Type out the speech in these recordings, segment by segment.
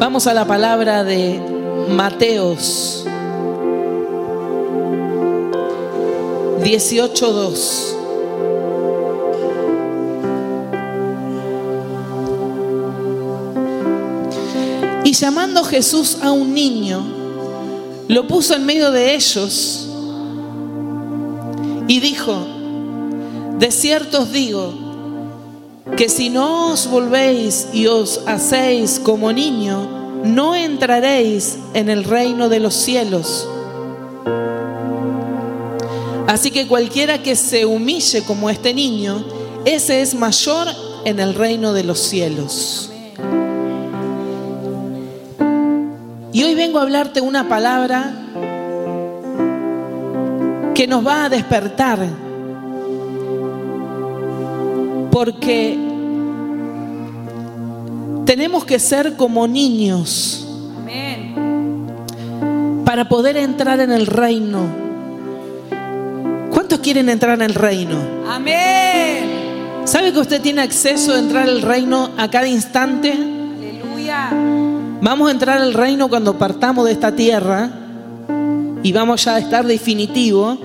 Vamos a la palabra de Mateos 18.2. Y llamando Jesús a un niño, lo puso en medio de ellos y dijo, de cierto os digo, que si no os volvéis y os hacéis como niño, no entraréis en el reino de los cielos. Así que cualquiera que se humille como este niño, ese es mayor en el reino de los cielos. Y hoy vengo a hablarte una palabra que nos va a despertar. Porque tenemos que ser como niños para poder entrar en el reino. ¿Cuántos quieren entrar en el reino? Amén. ¿Sabe que usted tiene acceso a entrar al reino a cada instante? Aleluya. Vamos a entrar al reino cuando partamos de esta tierra y vamos ya a estar definitivo.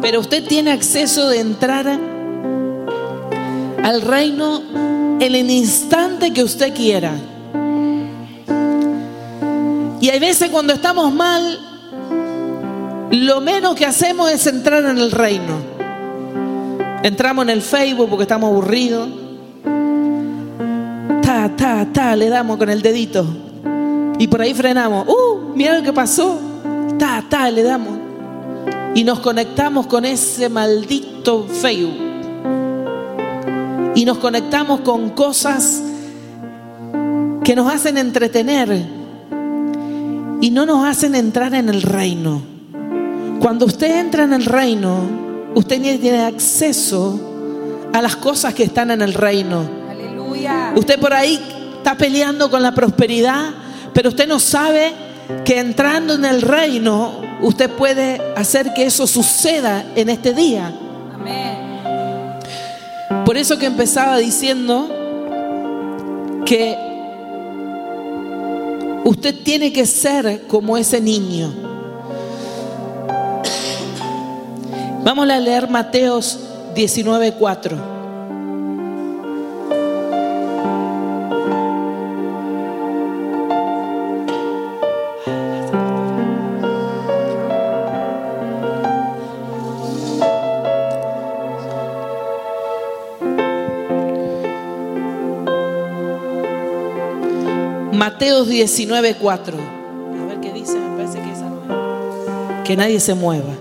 Pero usted tiene acceso de entrar al reino en el instante que usted quiera. Y hay veces cuando estamos mal, lo menos que hacemos es entrar en el reino. Entramos en el Facebook porque estamos aburridos. Ta, ta, ta, le damos con el dedito. Y por ahí frenamos. ¡Uh! Mira lo que pasó. Ta, ta, le damos. Y nos conectamos con ese maldito Facebook. Y nos conectamos con cosas que nos hacen entretener y no nos hacen entrar en el reino. Cuando usted entra en el reino, usted tiene acceso a las cosas que están en el reino. Aleluya. Usted por ahí está peleando con la prosperidad, pero usted no sabe que entrando en el reino, usted puede hacer que eso suceda en este día. Amén. Por eso que empezaba diciendo que usted tiene que ser como ese niño. Vamos a leer Mateos 19:4. Mateos 19:4. A ver qué dice, me parece que esa no. Que nadie se mueva.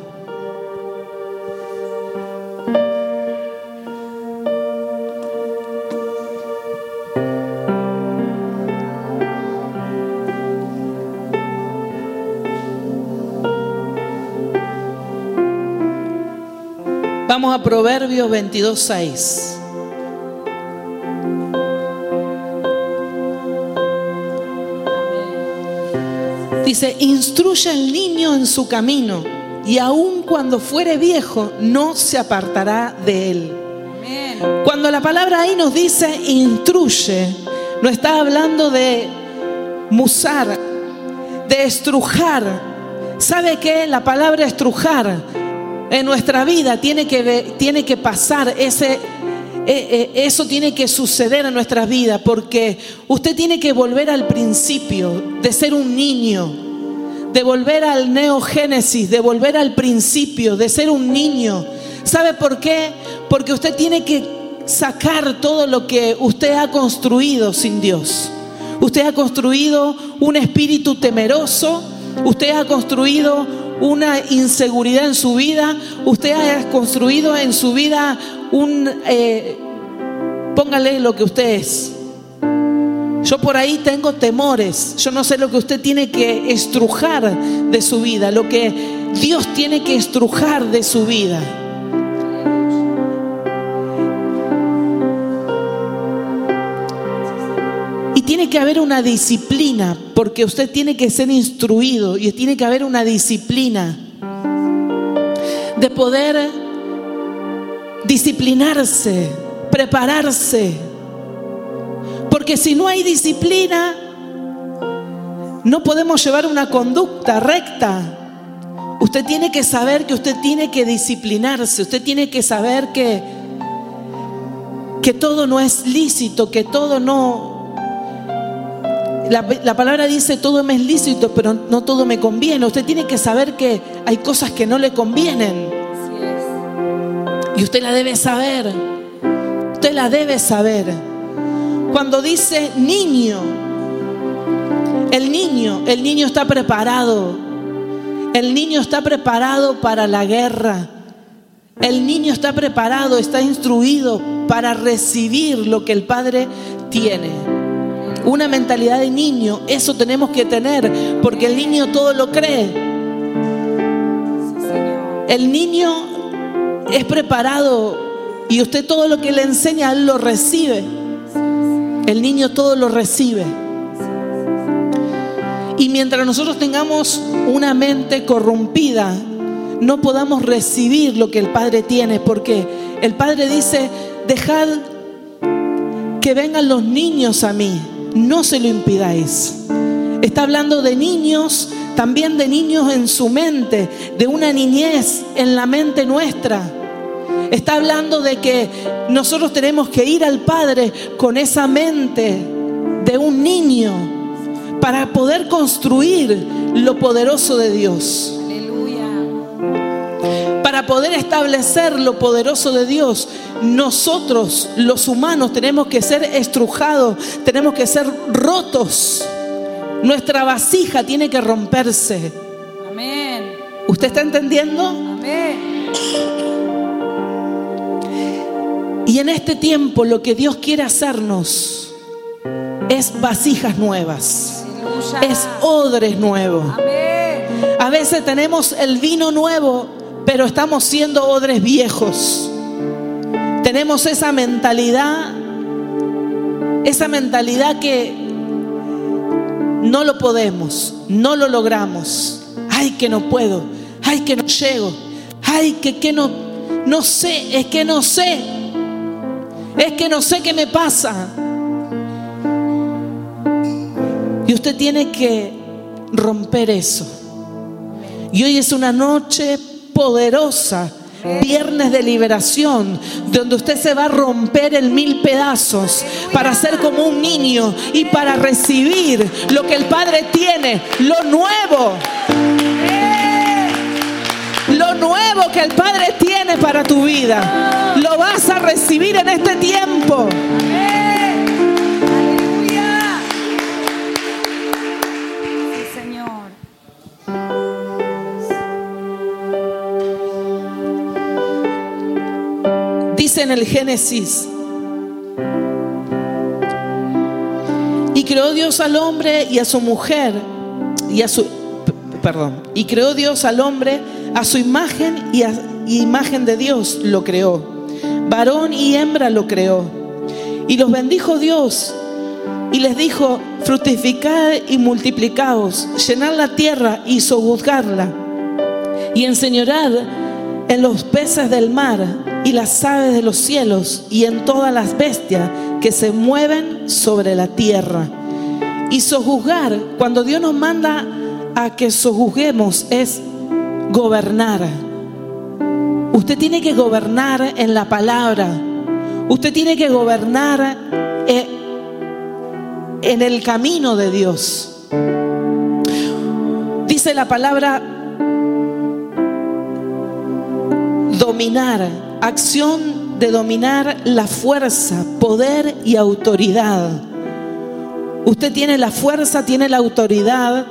Vamos a Proverbios 22:6. Dice, instruye al niño en su camino y aun cuando fuere viejo no se apartará de él. Amén. Cuando la palabra ahí nos dice instruye, no está hablando de musar, de estrujar. ¿Sabe qué? La palabra estrujar en nuestra vida tiene que, tiene que pasar ese... eh, eh, Eso tiene que suceder en nuestras vidas porque usted tiene que volver al principio de ser un niño, de volver al neogénesis, de volver al principio, de ser un niño. ¿Sabe por qué? Porque usted tiene que sacar todo lo que usted ha construido sin Dios. Usted ha construido un espíritu temeroso, usted ha construido una inseguridad en su vida, usted ha construido en su vida un... eh, póngale lo que usted es. Yo por ahí tengo temores. Yo no sé lo que usted tiene que estrujar de su vida, lo que Dios tiene que estrujar de su vida. Tiene que haber una disciplina, porque usted tiene que ser instruido y tiene que haber una disciplina de poder disciplinarse, prepararse. Porque si no hay disciplina, no podemos llevar una conducta recta. Usted tiene que saber que usted tiene que disciplinarse, usted tiene que saber que, que todo no es lícito, que todo no... La, la palabra dice todo me es lícito, pero no todo me conviene. Usted tiene que saber que hay cosas que no le convienen. Y usted la debe saber. Usted la debe saber. Cuando dice niño, el niño, el niño está preparado. El niño está preparado para la guerra. El niño está preparado, está instruido para recibir lo que el Padre tiene. Una mentalidad de niño, eso tenemos que tener, porque el niño todo lo cree. El niño es preparado y usted todo lo que le enseña, él lo recibe. El niño todo lo recibe. Y mientras nosotros tengamos una mente corrompida, no podamos recibir lo que el Padre tiene, porque el Padre dice, dejad que vengan los niños a mí, no se lo impidáis. Está hablando de niños, también de niños en su mente, de una niñez en la mente nuestra. Está hablando de que nosotros tenemos que ir al Padre con esa mente de un niño para poder construir lo poderoso de Dios. Poder establecer lo poderoso de Dios, nosotros los humanos tenemos que ser estrujados, tenemos que ser rotos. Nuestra vasija tiene que romperse. Amén. ¿Usted está entendiendo? Amén. Y en este tiempo lo que Dios quiere hacernos es vasijas nuevas, Aleluya. es odres nuevos. Amén. A veces tenemos el vino nuevo, pero estamos siendo odres viejos. Tenemos esa mentalidad, esa mentalidad que no lo podemos, no lo logramos. Ay, que no puedo, ay, que no llego, ay, que, no, no sé, es que no sé, es que no sé qué me pasa. Y usted tiene que romper eso. Y hoy es una noche poderosa, viernes de liberación, donde usted se va a romper en mil pedazos para ser como un niño y para recibir lo que el Padre tiene, lo nuevo. Lo nuevo que el Padre tiene para tu vida, lo vas a recibir en este tiempo. En el Génesis, y creó Dios al hombre y a su mujer, y a su, perdón, y creó Dios al hombre a su imagen y a imagen de Dios lo creó, varón y hembra lo creó, y los bendijo Dios y les dijo, fructificad y multiplicaos, llenad la tierra y sojuzgarla y enseñorad en los peces del mar y las aves de los cielos y en todas las bestias que se mueven sobre la tierra. Y sojuzgar, cuando Dios nos manda a que sojuzguemos, es gobernar. Usted tiene que gobernar en la palabra. Usted tiene que gobernar eh, en el camino de Dios. Dice la palabra dominar, acción de dominar la fuerza, poder y autoridad. Usted tiene la fuerza, tiene la autoridad,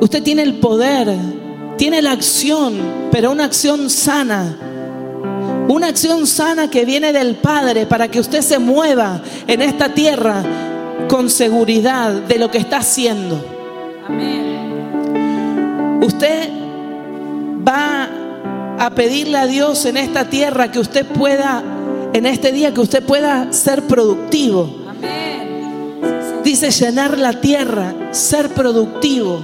usted tiene el poder, tiene la acción, pero una acción sana. Una acción sana que viene del Padre para que usted se mueva en esta tierra con seguridad de lo que está haciendo. Amén. Usted va a pedirle a Dios en esta tierra que usted pueda, en este día, que usted pueda ser productivo. Dice llenar la tierra, ser productivo.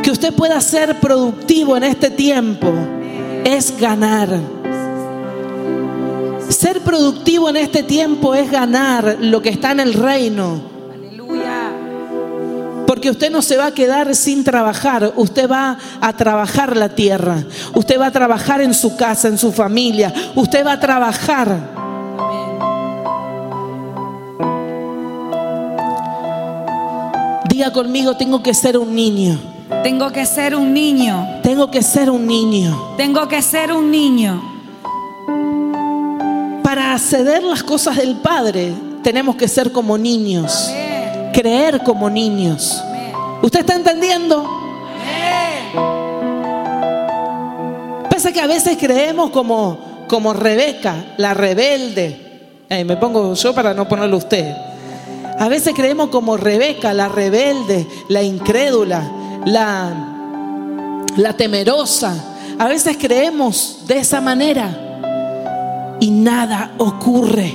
Que usted pueda ser productivo en este tiempo es ganar. Ser productivo en este tiempo es ganar lo que está en el reino. Porque usted no se va a quedar sin trabajar, usted va a trabajar la tierra, usted va a trabajar en su casa, en su familia, usted va a trabajar. Diga conmigo, tengo que ser un niño, Tengo que ser un niño. tengo que ser un niño. Tengo que ser un niño. Para acceder las cosas del Padre, tenemos que ser como niños, Amén. creer como niños. ¿Usted está entendiendo? Pasa que a veces creemos como, como Rebeca, la rebelde. Ay, me pongo yo para no ponerlo usted. A veces creemos como Rebeca, la rebelde, la incrédula, la, la temerosa. A veces creemos de esa manera y nada ocurre.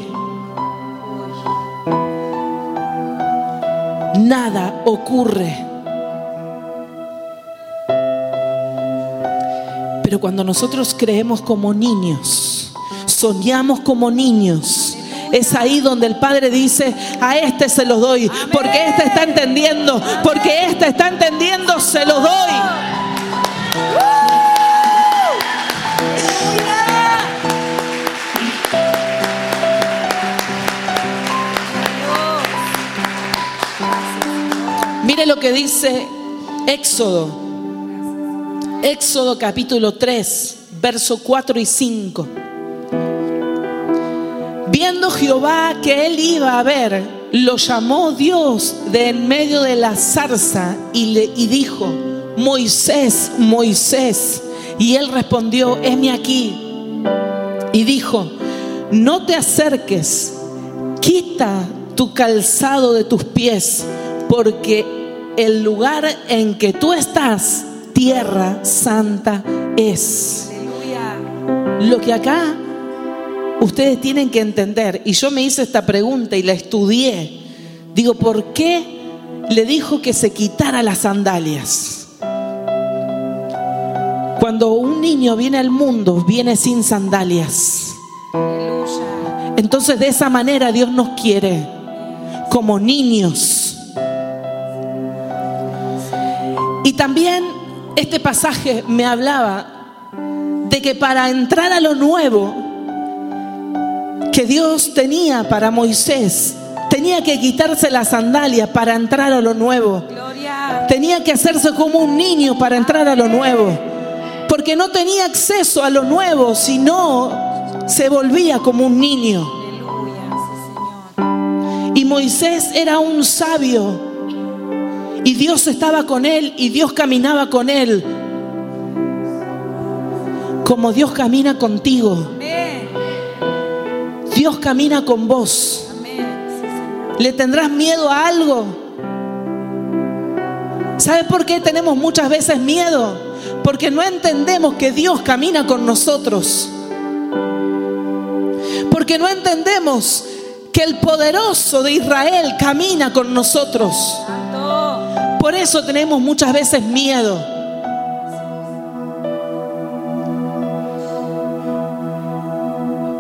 Nada ocurre. Pero cuando nosotros creemos como niños, soñamos como niños, es ahí donde el Padre dice, a este se lo doy, porque este está entendiendo, porque este está entendiendo, se lo doy. Mire lo que dice Éxodo. Éxodo capítulo 3, verso 4 y 5. Viendo Jehová que él iba a ver, lo llamó Dios de en medio de la zarza y, le, y dijo, Moisés, Moisés. Y él respondió, heme aquí. Y dijo, no te acerques, quita tu calzado de tus pies, porque el lugar en que tú estás, tierra santa es. Lo que acá ustedes tienen que entender, y yo me hice esta pregunta y la estudié, digo, ¿por qué le dijo que se quitara las sandalias? Cuando un niño viene al mundo, viene sin sandalias. Entonces de esa manera Dios nos quiere como niños. Y también este pasaje me hablaba de que para entrar a lo nuevo que Dios tenía para Moisés, tenía que quitarse la sandalia para entrar a lo nuevo. Gloria. Tenía que hacerse como un niño para entrar a lo nuevo. Porque no tenía acceso a lo nuevo, sino se volvía como un niño. Y Moisés era un sabio. Y Dios estaba con él y Dios caminaba con él. Como Dios camina contigo. Dios camina con vos. ¿Le tendrás miedo a algo? ¿Sabes por qué tenemos muchas veces miedo? Porque no entendemos que Dios camina con nosotros. Porque no entendemos que el poderoso de Israel camina con nosotros. Por eso tenemos muchas veces miedo.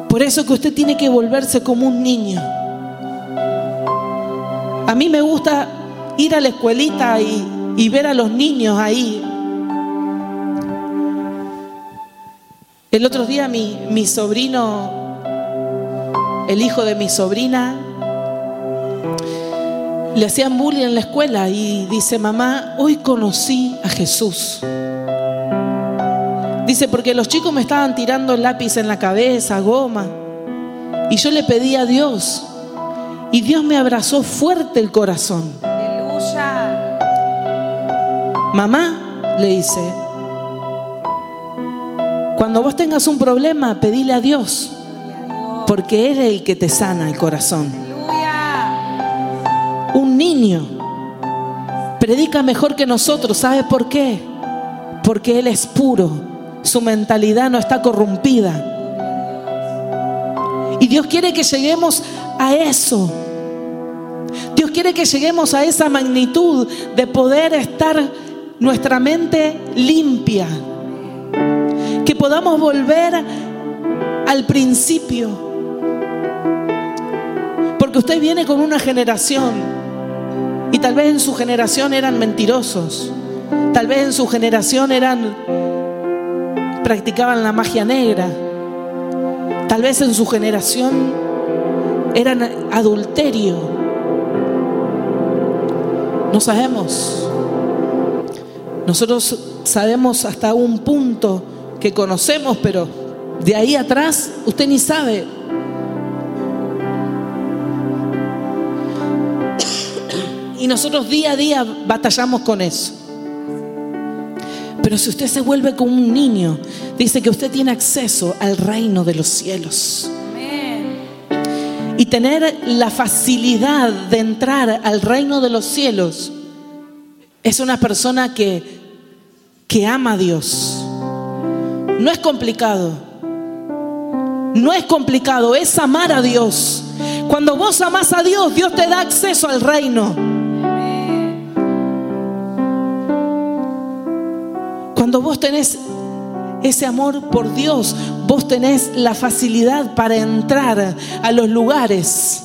Por eso que usted tiene que volverse como un niño. A mí me gusta ir a la escuelita y, ver a los niños ahí. El otro día mi sobrino, el hijo de mi sobrina, le hacían bullying en la escuela y dice, mamá, hoy conocí a Jesús. Dice, porque los chicos me estaban tirando lápiz en la cabeza, goma. Y yo le pedí a Dios. Y Dios me abrazó fuerte el corazón. Aleluya. Mamá, le dice, cuando vos tengas un problema, pedile a Dios. Porque Él es el que te sana el corazón. Niño predica mejor que nosotros. ¿Sabe por qué? Porque Él es puro. Su mentalidad no está corrompida. Y Dios quiere que lleguemos a eso. Dios quiere que lleguemos a esa magnitud de poder estar nuestra mente limpia. Que podamos volver al principio. Porque usted viene con una generación y tal vez en su generación eran mentirosos. Tal vez en su generación eran practicaban la magia negra. Tal vez en su generación eran adulterio. No sabemos. Nosotros sabemos hasta un punto que conocemos, pero de ahí atrás usted ni sabe. Y nosotros día a día batallamos con eso. Pero si usted se vuelve como un niño, dice que usted tiene acceso al reino de los cielos. Y tener la facilidad de entrar al reino de los cielos es una persona que, que ama a Dios. No es complicado. No es complicado, es amar a Dios. Cuando vos amas a Dios, Dios te da acceso al reino. Cuando vos tenés ese amor por Dios, vos tenés la facilidad para entrar a los lugares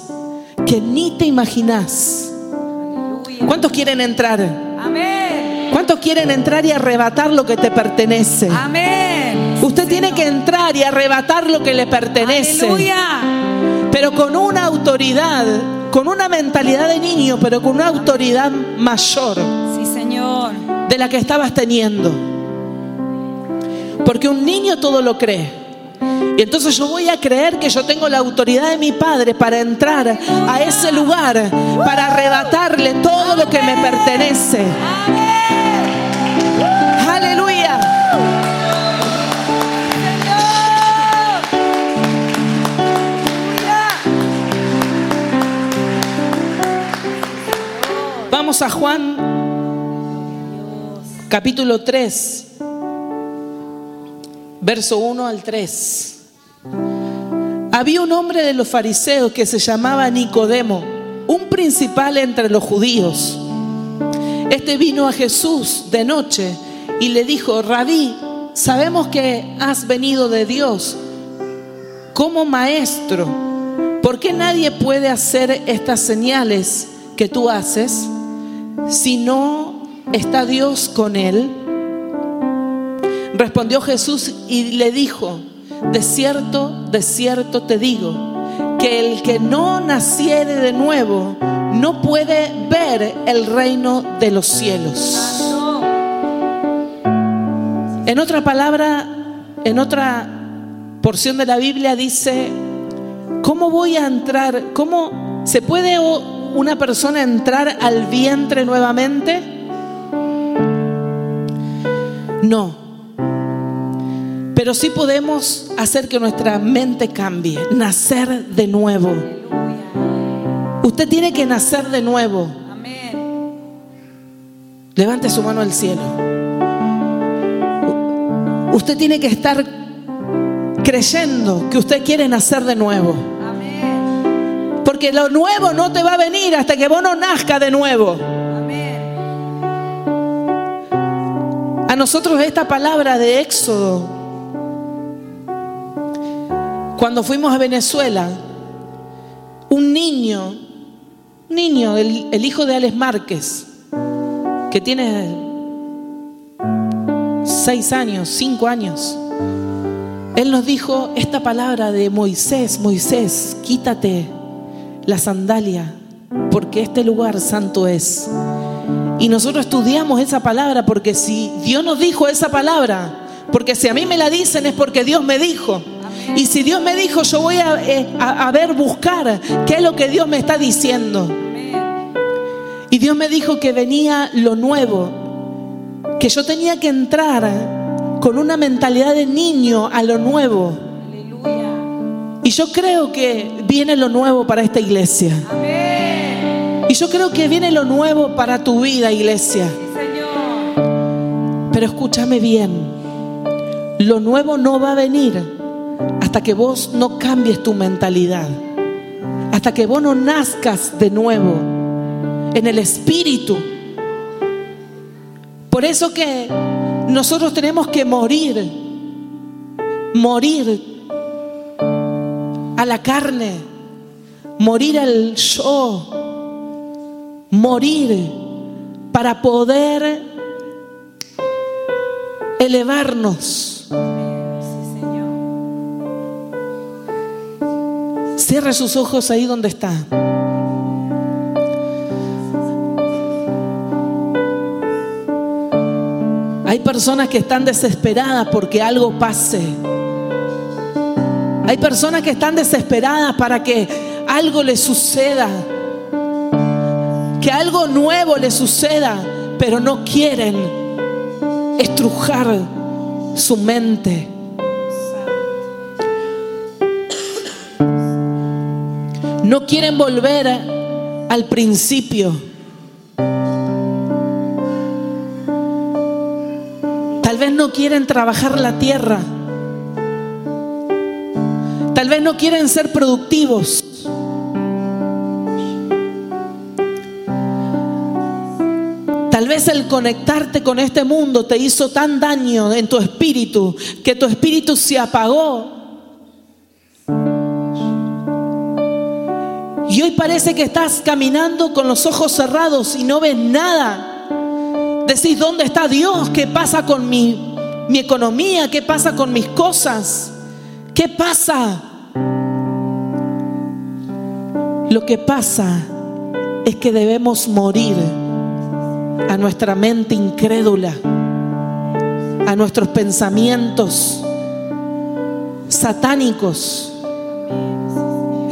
que ni te imaginás. Aleluya. ¿Cuántos quieren entrar? Amén. ¿Cuántos quieren entrar y arrebatar lo que te pertenece? Amén. Usted tiene que entrar y arrebatar lo que le pertenece, Aleluya. pero con una autoridad, con una mentalidad de niño, pero con una autoridad mayor Sí, Señor. de la que estabas teniendo. Porque un niño todo lo cree. Y entonces yo voy a creer que yo tengo la autoridad de mi padre para entrar a ese lugar, para arrebatarle todo lo que me pertenece. Aleluya. Vamos a Juan capítulo 3, verso 1 al 3. Había un hombre de los fariseos que se llamaba Nicodemo, un principal entre los judíos. Este vino a Jesús de noche y le dijo, Rabí, sabemos que has venido de Dios como maestro. ¿Por qué nadie puede hacer estas señales que tú haces si no está Dios con él? Respondió Jesús y le dijo, de cierto, de cierto te digo, que el que no naciere de nuevo no puede ver el reino de los cielos. En otra palabra, en otra porción de la Biblia dice, ¿cómo voy a entrar? ¿Cómo se puede una persona entrar al vientre nuevamente? No. Pero sí podemos hacer que nuestra mente cambie, nacer de nuevo. Usted tiene que nacer de nuevo. Levante su mano al cielo. Usted tiene que estar creyendo que usted quiere nacer de nuevo. Porque lo nuevo no te va a venir hasta que vos no nazca de nuevo. A nosotros esta palabra de Éxodo, cuando fuimos a Venezuela, un niño, un niño, el, hijo de Alex Márquez, que tiene seis años, cinco años, él nos dijo esta palabra de Moisés, Moisés, quítate la sandalia, porque este lugar santo es. Y nosotros estudiamos esa palabra porque si Dios nos dijo esa palabra, porque si a mí me la dicen es porque Dios me dijo. Y si Dios me dijo, yo voy a, eh, a- a ver, buscar qué es lo que Dios me está diciendo. Y Dios me dijo que venía lo nuevo, que yo tenía que entrar con una mentalidad de niño a lo nuevo. Y yo creo que viene lo nuevo para esta iglesia. Y yo creo que viene lo nuevo para tu vida, iglesia. Pero escúchame bien, lo nuevo no va a venir hasta que vos no cambies tu mentalidad, hasta que vos no nazcas de nuevo en el espíritu. Por eso que nosotros tenemos que morir, morir a la carne, morir al yo, morir para poder elevarnos. Cierre sus ojos ahí donde está. Hay personas que están desesperadas porque algo pase. Hay personas que están desesperadas para que algo les suceda. Que algo nuevo les suceda, pero no quieren estrujar su mente. No quieren volver al principio. Tal vez no quieren trabajar la tierra. Tal vez no quieren ser productivos. Tal vez el conectarte con este mundo te hizo tan daño en tu espíritu que tu espíritu se apagó. Hoy parece que estás caminando con los ojos cerrados y no ves nada. Decís, ¿dónde está Dios? ¿Qué pasa con mi, mi economía? ¿Qué pasa con mis cosas? ¿Qué pasa? Lo que pasa es que debemos morir a nuestra mente incrédula, a nuestros pensamientos satánicos,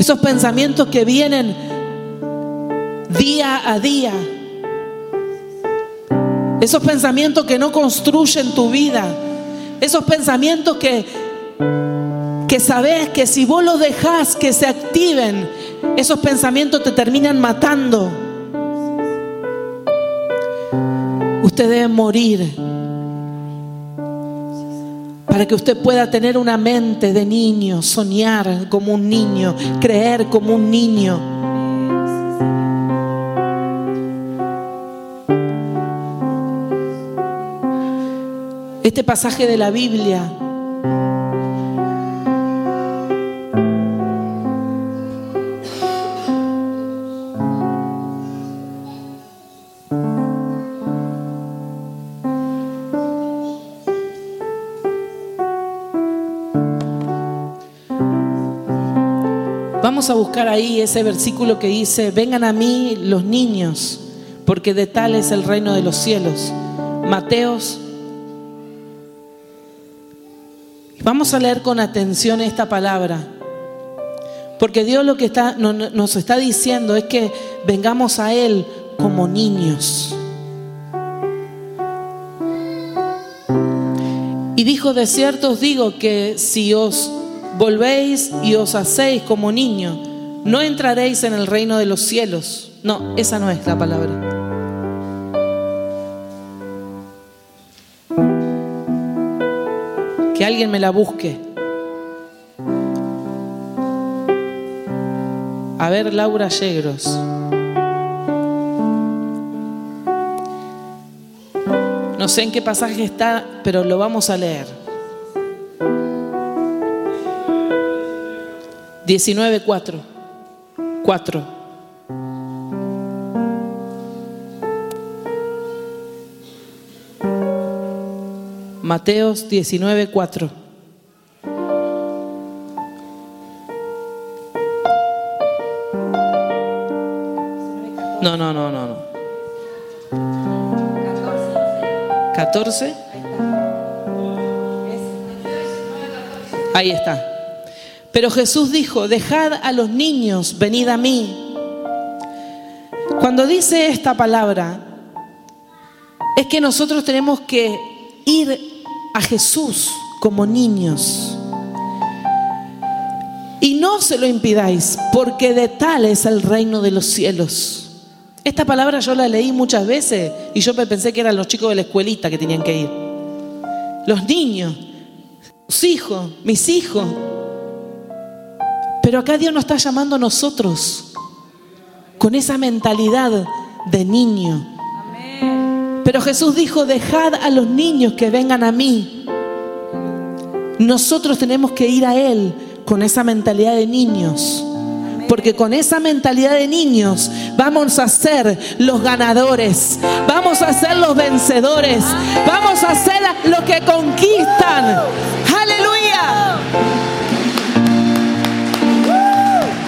esos pensamientos que vienen día a día, esos pensamientos que no construyen tu vida, esos pensamientos que, que sabes que si vos los dejas que se activen, esos pensamientos te terminan matando. Usted debe morir para que usted pueda tener una mente de niño, soñar como un niño, creer como un niño. Este pasaje de la Biblia Vamos a buscar ahí ese versículo que dice, vengan a mí los niños, porque de tal es el reino de los cielos. Mateos. Vamos a leer con atención esta palabra, porque Dios lo que está, no- no- nos está diciendo es que vengamos a Él como niños. Y dijo, de cierto os digo que si os volvéis y os hacéis como niños, no entraréis en el reino de los cielos. No, esa no es la palabra. Que alguien me la busque. A ver, Laura Yegros. No sé en qué pasaje está, pero lo vamos a leer. 19.4. 4. Mateos 19.4. No, no, no, no, no. 14. Ahí está. Pero Jesús dijo, dejad a los niños, venid a mí. Cuando dice esta palabra, es que nosotros tenemos que ir a Jesús como niños. Y no se lo impidáis, porque de tal es el reino de los cielos. Esta palabra yo la leí muchas veces y yo pensé que eran los chicos de la escuelita que tenían que ir. Los niños, sus hijos, mis hijos. Pero acá Dios nos está llamando a nosotros con esa mentalidad de niño. Pero Jesús dijo, dejad a los niños que vengan a mí. Nosotros tenemos que ir a Él con esa mentalidad de niños. Porque con esa mentalidad de niños vamos a ser los ganadores, vamos a ser los vencedores, vamos a ser los que conquistan.